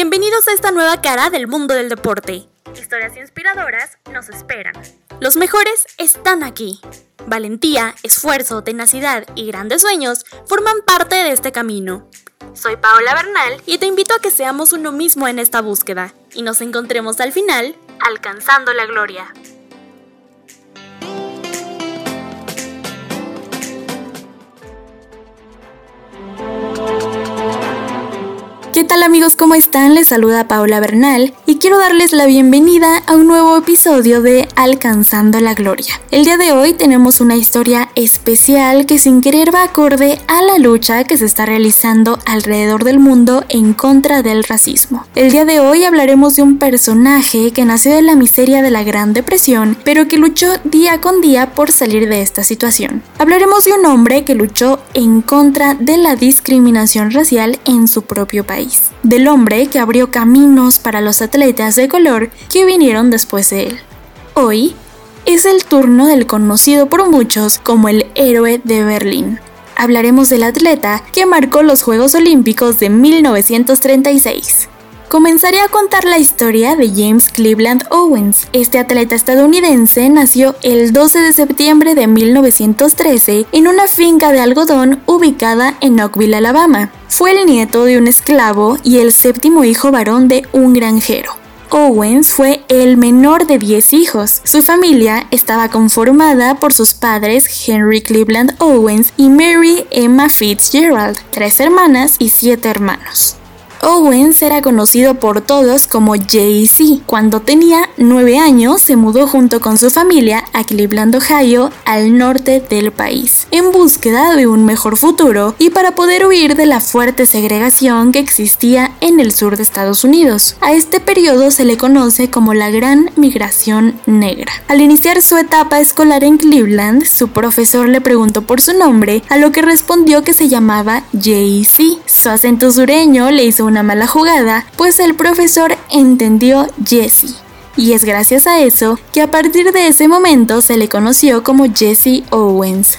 Bienvenidos a esta nueva cara del mundo del deporte. Historias inspiradoras nos esperan. Los mejores están aquí. Valentía, esfuerzo, tenacidad y grandes sueños forman parte de este camino. Soy Paola Bernal y te invito a que seamos uno mismo en esta búsqueda y nos encontremos al final alcanzando la gloria. ¿Qué tal amigos? ¿Cómo están? Les saluda Paula Bernal y quiero darles la bienvenida a un nuevo episodio de Alcanzando la Gloria. El día de hoy tenemos una historia especial que sin querer va acorde a la lucha que se está realizando alrededor del mundo en contra del racismo. El día de hoy hablaremos de un personaje que nació de la miseria de la Gran Depresión, pero que luchó día con día por salir de esta situación. Hablaremos de un hombre que luchó en contra de la discriminación racial en su propio país del hombre que abrió caminos para los atletas de color que vinieron después de él. Hoy es el turno del conocido por muchos como el héroe de Berlín. Hablaremos del atleta que marcó los Juegos Olímpicos de 1936. Comenzaré a contar la historia de James Cleveland Owens. Este atleta estadounidense nació el 12 de septiembre de 1913 en una finca de algodón ubicada en Oakville, Alabama. Fue el nieto de un esclavo y el séptimo hijo varón de un granjero. Owens fue el menor de 10 hijos. Su familia estaba conformada por sus padres Henry Cleveland Owens y Mary Emma Fitzgerald, tres hermanas y siete hermanos. Owens era conocido por todos como Jay-Z. Cuando tenía 9 años se mudó junto con su familia a Cleveland, Ohio, al norte del país, en búsqueda de un mejor futuro y para poder huir de la fuerte segregación que existía en el sur de Estados Unidos. A este periodo se le conoce como la Gran Migración Negra. Al iniciar su etapa escolar en Cleveland, su profesor le preguntó por su nombre, a lo que respondió que se llamaba Jay-Z. Su acento sureño le hizo una mala jugada, pues el profesor entendió Jesse. Y es gracias a eso que a partir de ese momento se le conoció como Jesse Owens.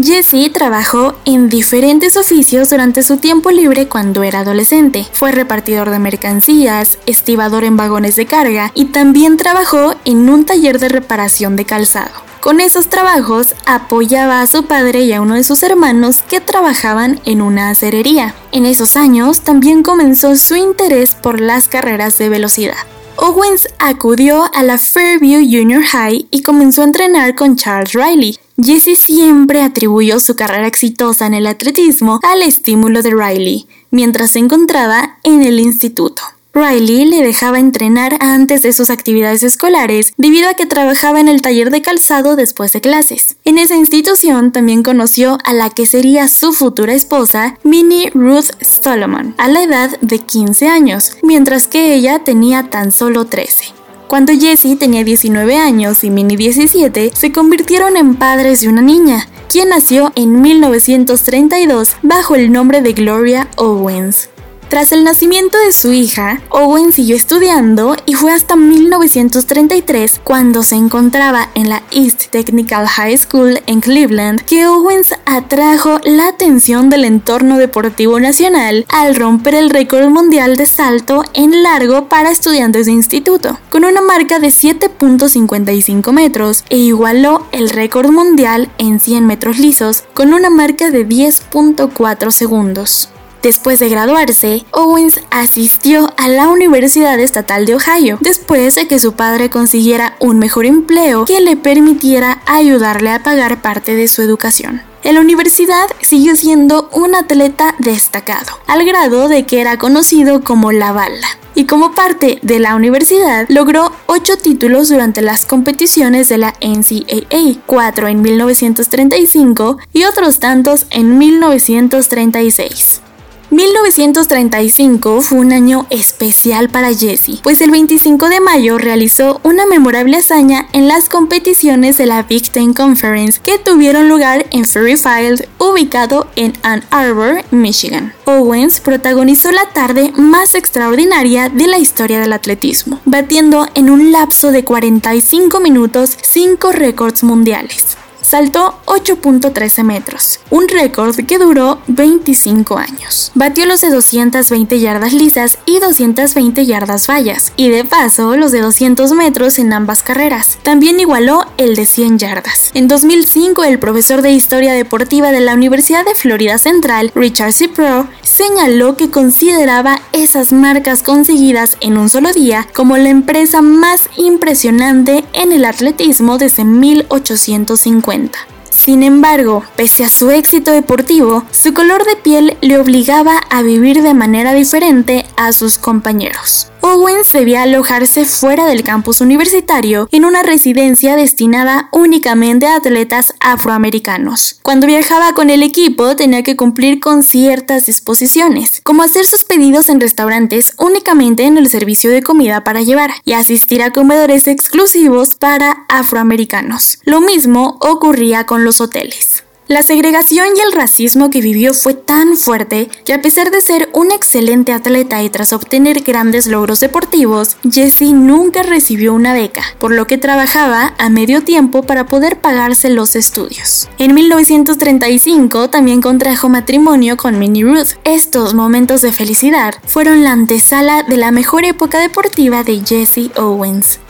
Jesse trabajó en diferentes oficios durante su tiempo libre cuando era adolescente. Fue repartidor de mercancías, estibador en vagones de carga y también trabajó en un taller de reparación de calzado. Con esos trabajos apoyaba a su padre y a uno de sus hermanos que trabajaban en una acerería. En esos años también comenzó su interés por las carreras de velocidad. Owens acudió a la Fairview Junior High y comenzó a entrenar con Charles Riley. Jesse siempre atribuyó su carrera exitosa en el atletismo al estímulo de Riley, mientras se encontraba en el instituto. Riley le dejaba entrenar antes de sus actividades escolares debido a que trabajaba en el taller de calzado después de clases. En esa institución también conoció a la que sería su futura esposa, Minnie Ruth Solomon, a la edad de 15 años, mientras que ella tenía tan solo 13. Cuando Jesse tenía 19 años y Minnie 17, se convirtieron en padres de una niña, quien nació en 1932 bajo el nombre de Gloria Owens. Tras el nacimiento de su hija, Owen siguió estudiando y fue hasta 1933 cuando se encontraba en la East Technical High School en Cleveland que Owens atrajo la atención del entorno deportivo nacional al romper el récord mundial de salto en largo para estudiantes de instituto, con una marca de 7.55 metros e igualó el récord mundial en 100 metros lisos con una marca de 10.4 segundos. Después de graduarse, Owens asistió a la Universidad Estatal de Ohio, después de que su padre consiguiera un mejor empleo que le permitiera ayudarle a pagar parte de su educación. En la universidad siguió siendo un atleta destacado, al grado de que era conocido como la bala. Y como parte de la universidad, logró 8 títulos durante las competiciones de la NCAA, 4 en 1935 y otros tantos en 1936. 1935 fue un año especial para Jesse, pues el 25 de mayo realizó una memorable hazaña en las competiciones de la Big Ten Conference que tuvieron lugar en Ferry Field, ubicado en Ann Arbor, Michigan. Owens protagonizó la tarde más extraordinaria de la historia del atletismo, batiendo en un lapso de 45 minutos 5 récords mundiales. Saltó 8.13 metros, un récord que duró 25 años. Batió los de 220 yardas lisas y 220 yardas vallas, y de paso los de 200 metros en ambas carreras. También igualó el de 100 yardas. En 2005, el profesor de Historia Deportiva de la Universidad de Florida Central, Richard C. Señaló que consideraba esas marcas conseguidas en un solo día como la empresa más impresionante en el atletismo desde 1850. Sin embargo, pese a su éxito deportivo, su color de piel le obligaba a vivir de manera diferente a sus compañeros. Owens debía alojarse fuera del campus universitario en una residencia destinada únicamente a atletas afroamericanos. Cuando viajaba con el equipo tenía que cumplir con ciertas disposiciones, como hacer sus pedidos en restaurantes únicamente en el servicio de comida para llevar y asistir a comedores exclusivos para afroamericanos. Lo mismo ocurría con los hoteles. La segregación y el racismo que vivió fue tan fuerte que a pesar de ser un excelente atleta y tras obtener grandes logros deportivos, Jesse nunca recibió una beca, por lo que trabajaba a medio tiempo para poder pagarse los estudios. En 1935 también contrajo matrimonio con Minnie Ruth. Estos momentos de felicidad fueron la antesala de la mejor época deportiva de Jesse Owens.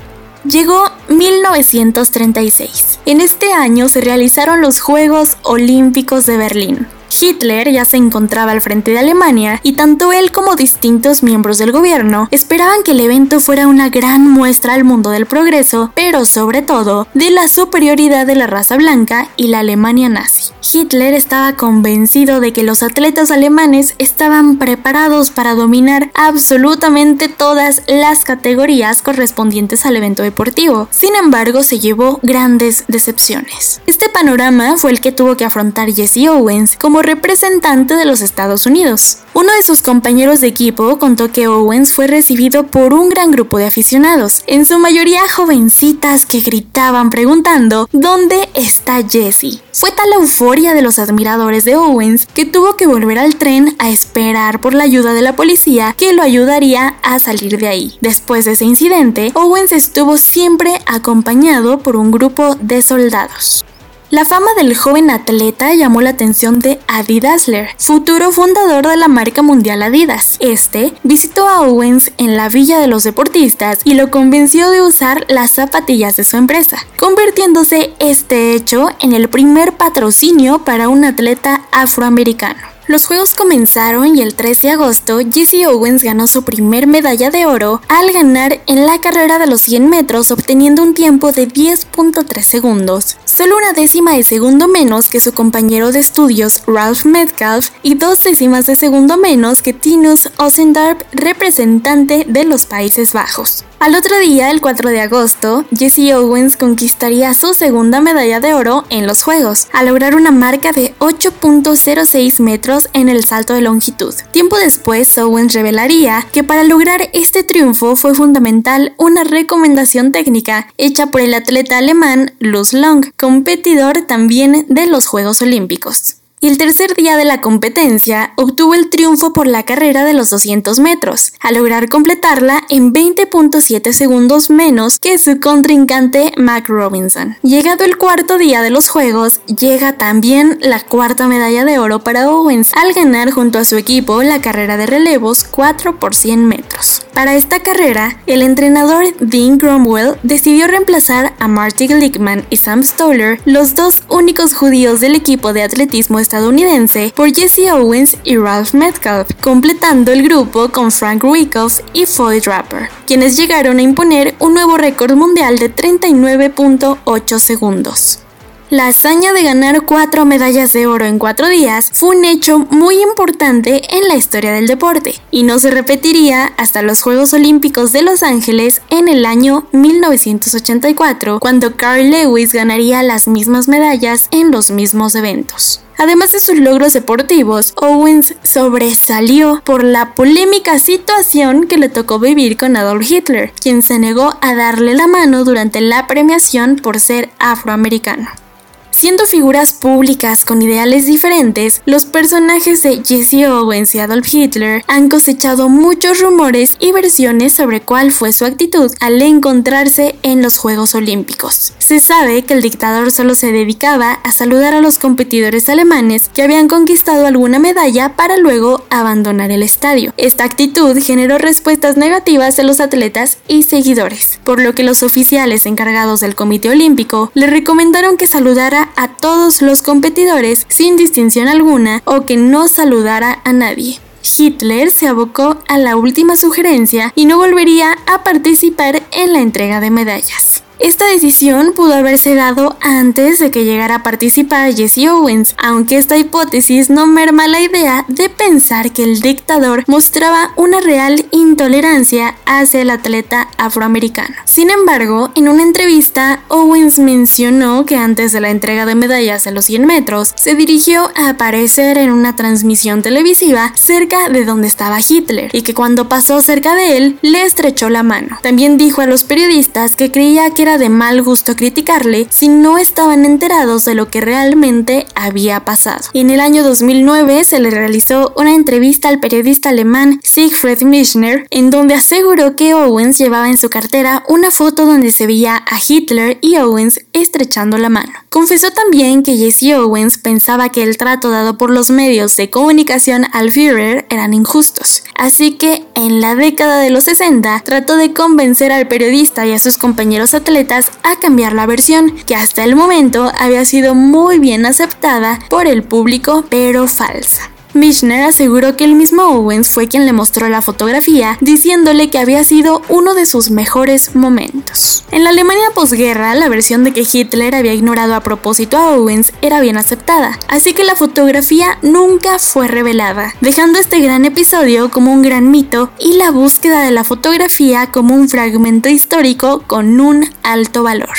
Llegó 1936. En este año se realizaron los Juegos Olímpicos de Berlín. Hitler ya se encontraba al frente de Alemania y tanto él como distintos miembros del gobierno esperaban que el evento fuera una gran muestra al mundo del progreso, pero sobre todo de la superioridad de la raza blanca y la Alemania nazi. Hitler estaba convencido de que los atletas alemanes estaban preparados para dominar absolutamente todas las categorías correspondientes al evento deportivo. Sin embargo, se llevó grandes decepciones. Este panorama fue el que tuvo que afrontar Jesse Owens como representante de los Estados Unidos. Uno de sus compañeros de equipo contó que Owens fue recibido por un gran grupo de aficionados, en su mayoría jovencitas que gritaban preguntando ¿Dónde está Jesse? Fue tal la euforia de los admiradores de Owens que tuvo que volver al tren a esperar por la ayuda de la policía que lo ayudaría a salir de ahí. Después de ese incidente, Owens estuvo siempre acompañado por un grupo de soldados. La fama del joven atleta llamó la atención de Adi Dassler, futuro fundador de la marca mundial Adidas. Este visitó a Owens en la Villa de los Deportistas y lo convenció de usar las zapatillas de su empresa, convirtiéndose este hecho en el primer patrocinio para un atleta afroamericano. Los juegos comenzaron y el 13 de agosto Jesse Owens ganó su primer medalla de oro al ganar en la carrera de los 100 metros obteniendo un tiempo de 10.3 segundos, solo una décima de segundo menos que su compañero de estudios Ralph Metcalf y dos décimas de segundo menos que Tinus Osendarp, representante de los Países Bajos. Al otro día, el 4 de agosto, Jesse Owens conquistaría su segunda medalla de oro en los Juegos, al lograr una marca de 8.06 metros en el salto de longitud. Tiempo después, Owens revelaría que para lograr este triunfo fue fundamental una recomendación técnica hecha por el atleta alemán Luz Long, competidor también de los Juegos Olímpicos y el tercer día de la competencia obtuvo el triunfo por la carrera de los 200 metros, al lograr completarla en 20.7 segundos menos que su contrincante Mac Robinson. Llegado el cuarto día de los Juegos, llega también la cuarta medalla de oro para Owens al ganar junto a su equipo la carrera de relevos 4 por 100 metros. Para esta carrera, el entrenador Dean Cromwell decidió reemplazar a Marty Glickman y Sam Stoller, los dos únicos judíos del equipo de atletismo estadounidense por Jesse Owens y Ralph Metcalf, completando el grupo con Frank Wyckoff y Floyd Draper, quienes llegaron a imponer un nuevo récord mundial de 39.8 segundos. La hazaña de ganar cuatro medallas de oro en cuatro días fue un hecho muy importante en la historia del deporte y no se repetiría hasta los Juegos Olímpicos de Los Ángeles en el año 1984, cuando Carl Lewis ganaría las mismas medallas en los mismos eventos. Además de sus logros deportivos, Owens sobresalió por la polémica situación que le tocó vivir con Adolf Hitler, quien se negó a darle la mano durante la premiación por ser afroamericano. Siendo figuras públicas con ideales diferentes, los personajes de Jesse Owens y Adolf Hitler han cosechado muchos rumores y versiones sobre cuál fue su actitud al encontrarse en los Juegos Olímpicos. Se sabe que el dictador solo se dedicaba a saludar a los competidores alemanes que habían conquistado alguna medalla para luego abandonar el estadio. Esta actitud generó respuestas negativas de los atletas y seguidores, por lo que los oficiales encargados del Comité Olímpico le recomendaron que saludara a todos los competidores sin distinción alguna o que no saludara a nadie. Hitler se abocó a la última sugerencia y no volvería a participar en la entrega de medallas. Esta decisión pudo haberse dado antes de que llegara a participar Jesse Owens, aunque esta hipótesis no merma la idea de pensar que el dictador mostraba una real intolerancia hacia el atleta afroamericano. Sin embargo, en una entrevista, Owens mencionó que antes de la entrega de medallas en los 100 metros, se dirigió a aparecer en una transmisión televisiva cerca de donde estaba Hitler y que cuando pasó cerca de él, le estrechó la mano. También dijo a los periodistas que creía que era de mal gusto criticarle si no estaban enterados de lo que realmente había pasado. En el año 2009 se le realizó una entrevista al periodista alemán Siegfried Mischner en donde aseguró que Owens llevaba en su cartera una foto donde se veía a Hitler y Owens estrechando la mano. Confesó también que Jesse Owens pensaba que el trato dado por los medios de comunicación al Führer eran injustos, así que en la década de los 60 trató de convencer al periodista y a sus compañeros atletas a cambiar la versión, que hasta el momento había sido muy bien aceptada por el público, pero falsa. Mischner aseguró que el mismo Owens fue quien le mostró la fotografía, diciéndole que había sido uno de sus mejores momentos. En la Alemania posguerra, la versión de que Hitler había ignorado a propósito a Owens era bien aceptada, así que la fotografía nunca fue revelada, dejando este gran episodio como un gran mito y la búsqueda de la fotografía como un fragmento histórico con un alto valor.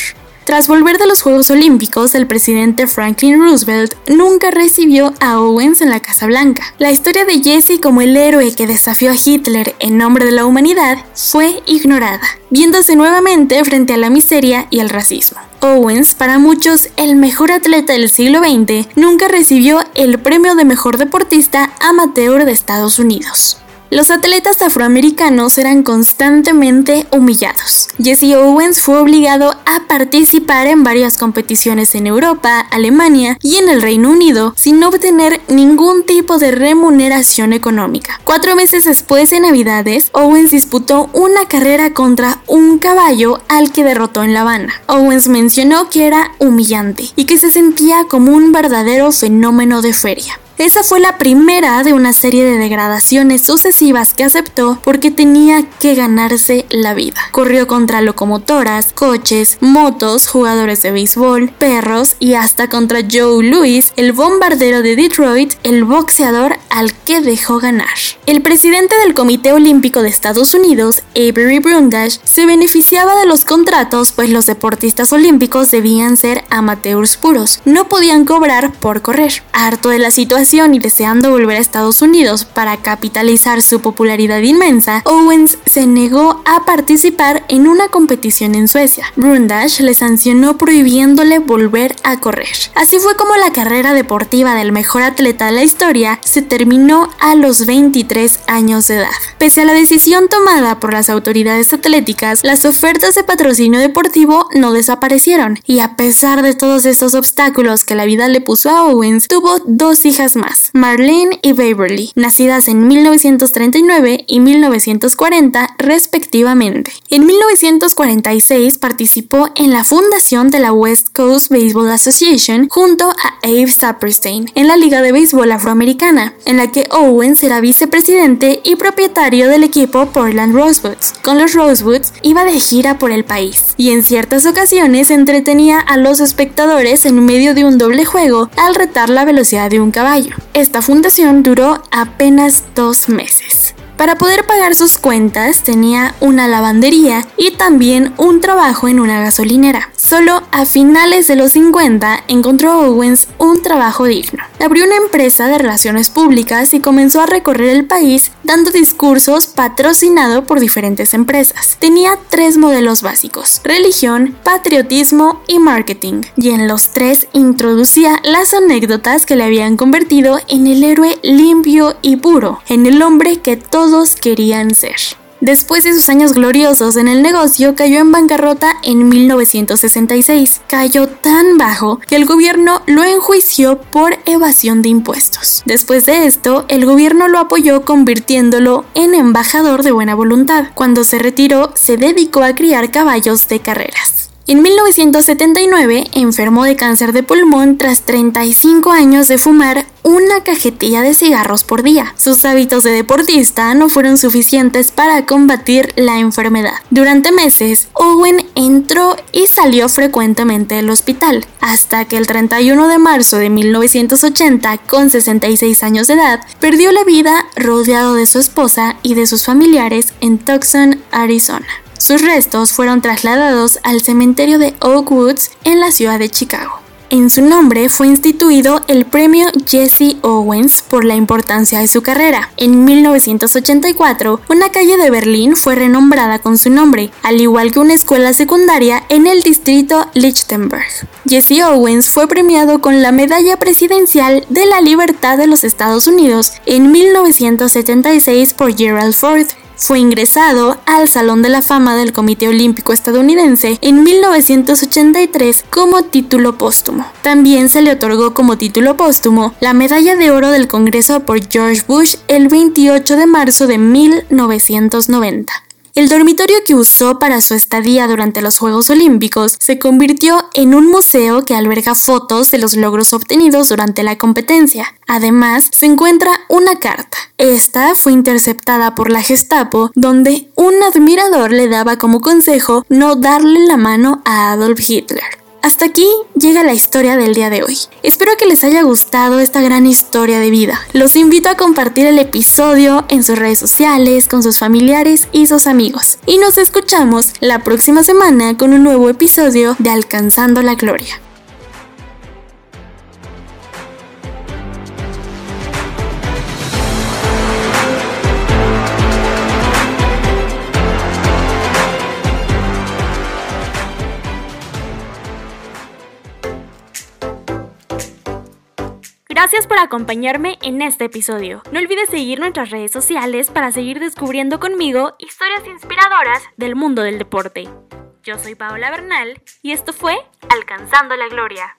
Tras volver de los Juegos Olímpicos, el presidente Franklin Roosevelt nunca recibió a Owens en la Casa Blanca. La historia de Jesse como el héroe que desafió a Hitler en nombre de la humanidad fue ignorada, viéndose nuevamente frente a la miseria y el racismo. Owens, para muchos el mejor atleta del siglo XX, nunca recibió el premio de mejor deportista amateur de Estados Unidos. Los atletas afroamericanos eran constantemente humillados. Jesse Owens fue obligado a participar en varias competiciones en Europa, Alemania y en el Reino Unido sin obtener ningún tipo de remuneración económica. Cuatro meses después de Navidades, Owens disputó una carrera contra un caballo al que derrotó en La Habana. Owens mencionó que era humillante y que se sentía como un verdadero fenómeno de feria. Esa fue la primera de una serie de degradaciones sucesivas que aceptó porque tenía que ganarse la vida. Corrió contra locomotoras, coches, motos, jugadores de béisbol, perros y hasta contra Joe Louis, el bombardero de Detroit, el boxeador al que dejó ganar. El presidente del Comité Olímpico de Estados Unidos, Avery Brundage, se beneficiaba de los contratos pues los deportistas olímpicos debían ser amateurs puros, no podían cobrar por correr. Harto de la situación, y deseando volver a Estados Unidos para capitalizar su popularidad inmensa, Owens se negó a participar en una competición en Suecia. Brundage le sancionó prohibiéndole volver a correr. Así fue como la carrera deportiva del mejor atleta de la historia se terminó a los 23 años de edad. Pese a la decisión tomada por las autoridades atléticas, las ofertas de patrocinio deportivo no desaparecieron y a pesar de todos estos obstáculos que la vida le puso a Owens, tuvo dos hijas Marlene y Beverly, nacidas en 1939 y 1940 respectivamente. En 1946 participó en la fundación de la West Coast Baseball Association junto a Abe Saperstein en la Liga de Béisbol Afroamericana, en la que Owens era vicepresidente y propietario del equipo Portland Rosewoods. Con los Rosewoods iba de gira por el país y en ciertas ocasiones entretenía a los espectadores en medio de un doble juego al retar la velocidad de un caballo. Esta fundación duró apenas dos meses. Para poder pagar sus cuentas tenía una lavandería y también un trabajo en una gasolinera. Solo a finales de los 50 encontró Owens un trabajo digno. Abrió una empresa de relaciones públicas y comenzó a recorrer el país dando discursos patrocinado por diferentes empresas. Tenía tres modelos básicos, religión, patriotismo y marketing, y en los tres introducía las anécdotas que le habían convertido en el héroe limpio y puro, en el hombre que todos querían ser. Después de sus años gloriosos en el negocio, cayó en bancarrota en 1966. Cayó tan bajo que el gobierno lo enjuició por evasión de impuestos. Después de esto, el gobierno lo apoyó convirtiéndolo en embajador de buena voluntad. Cuando se retiró, se dedicó a criar caballos de carreras. En 1979 enfermó de cáncer de pulmón tras 35 años de fumar una cajetilla de cigarros por día. Sus hábitos de deportista no fueron suficientes para combatir la enfermedad. Durante meses, Owen entró y salió frecuentemente del hospital, hasta que el 31 de marzo de 1980, con 66 años de edad, perdió la vida rodeado de su esposa y de sus familiares en Tucson, Arizona. Sus restos fueron trasladados al cementerio de Oak Woods en la ciudad de Chicago. En su nombre fue instituido el premio Jesse Owens por la importancia de su carrera. En 1984, una calle de Berlín fue renombrada con su nombre, al igual que una escuela secundaria en el distrito Lichtenberg. Jesse Owens fue premiado con la Medalla Presidencial de la Libertad de los Estados Unidos en 1976 por Gerald Ford fue ingresado al Salón de la Fama del Comité Olímpico Estadounidense en 1983 como título póstumo. También se le otorgó como título póstumo la Medalla de Oro del Congreso por George Bush el 28 de marzo de 1990. El dormitorio que usó para su estadía durante los Juegos Olímpicos se convirtió en un museo que alberga fotos de los logros obtenidos durante la competencia. Además, se encuentra una carta. Esta fue interceptada por la Gestapo, donde un admirador le daba como consejo no darle la mano a Adolf Hitler. Hasta aquí llega la historia del día de hoy. Espero que les haya gustado esta gran historia de vida. Los invito a compartir el episodio en sus redes sociales, con sus familiares y sus amigos. Y nos escuchamos la próxima semana con un nuevo episodio de Alcanzando la Gloria. Gracias por acompañarme en este episodio. No olvides seguir nuestras redes sociales para seguir descubriendo conmigo historias inspiradoras del mundo del deporte. Yo soy Paola Bernal y esto fue Alcanzando la Gloria.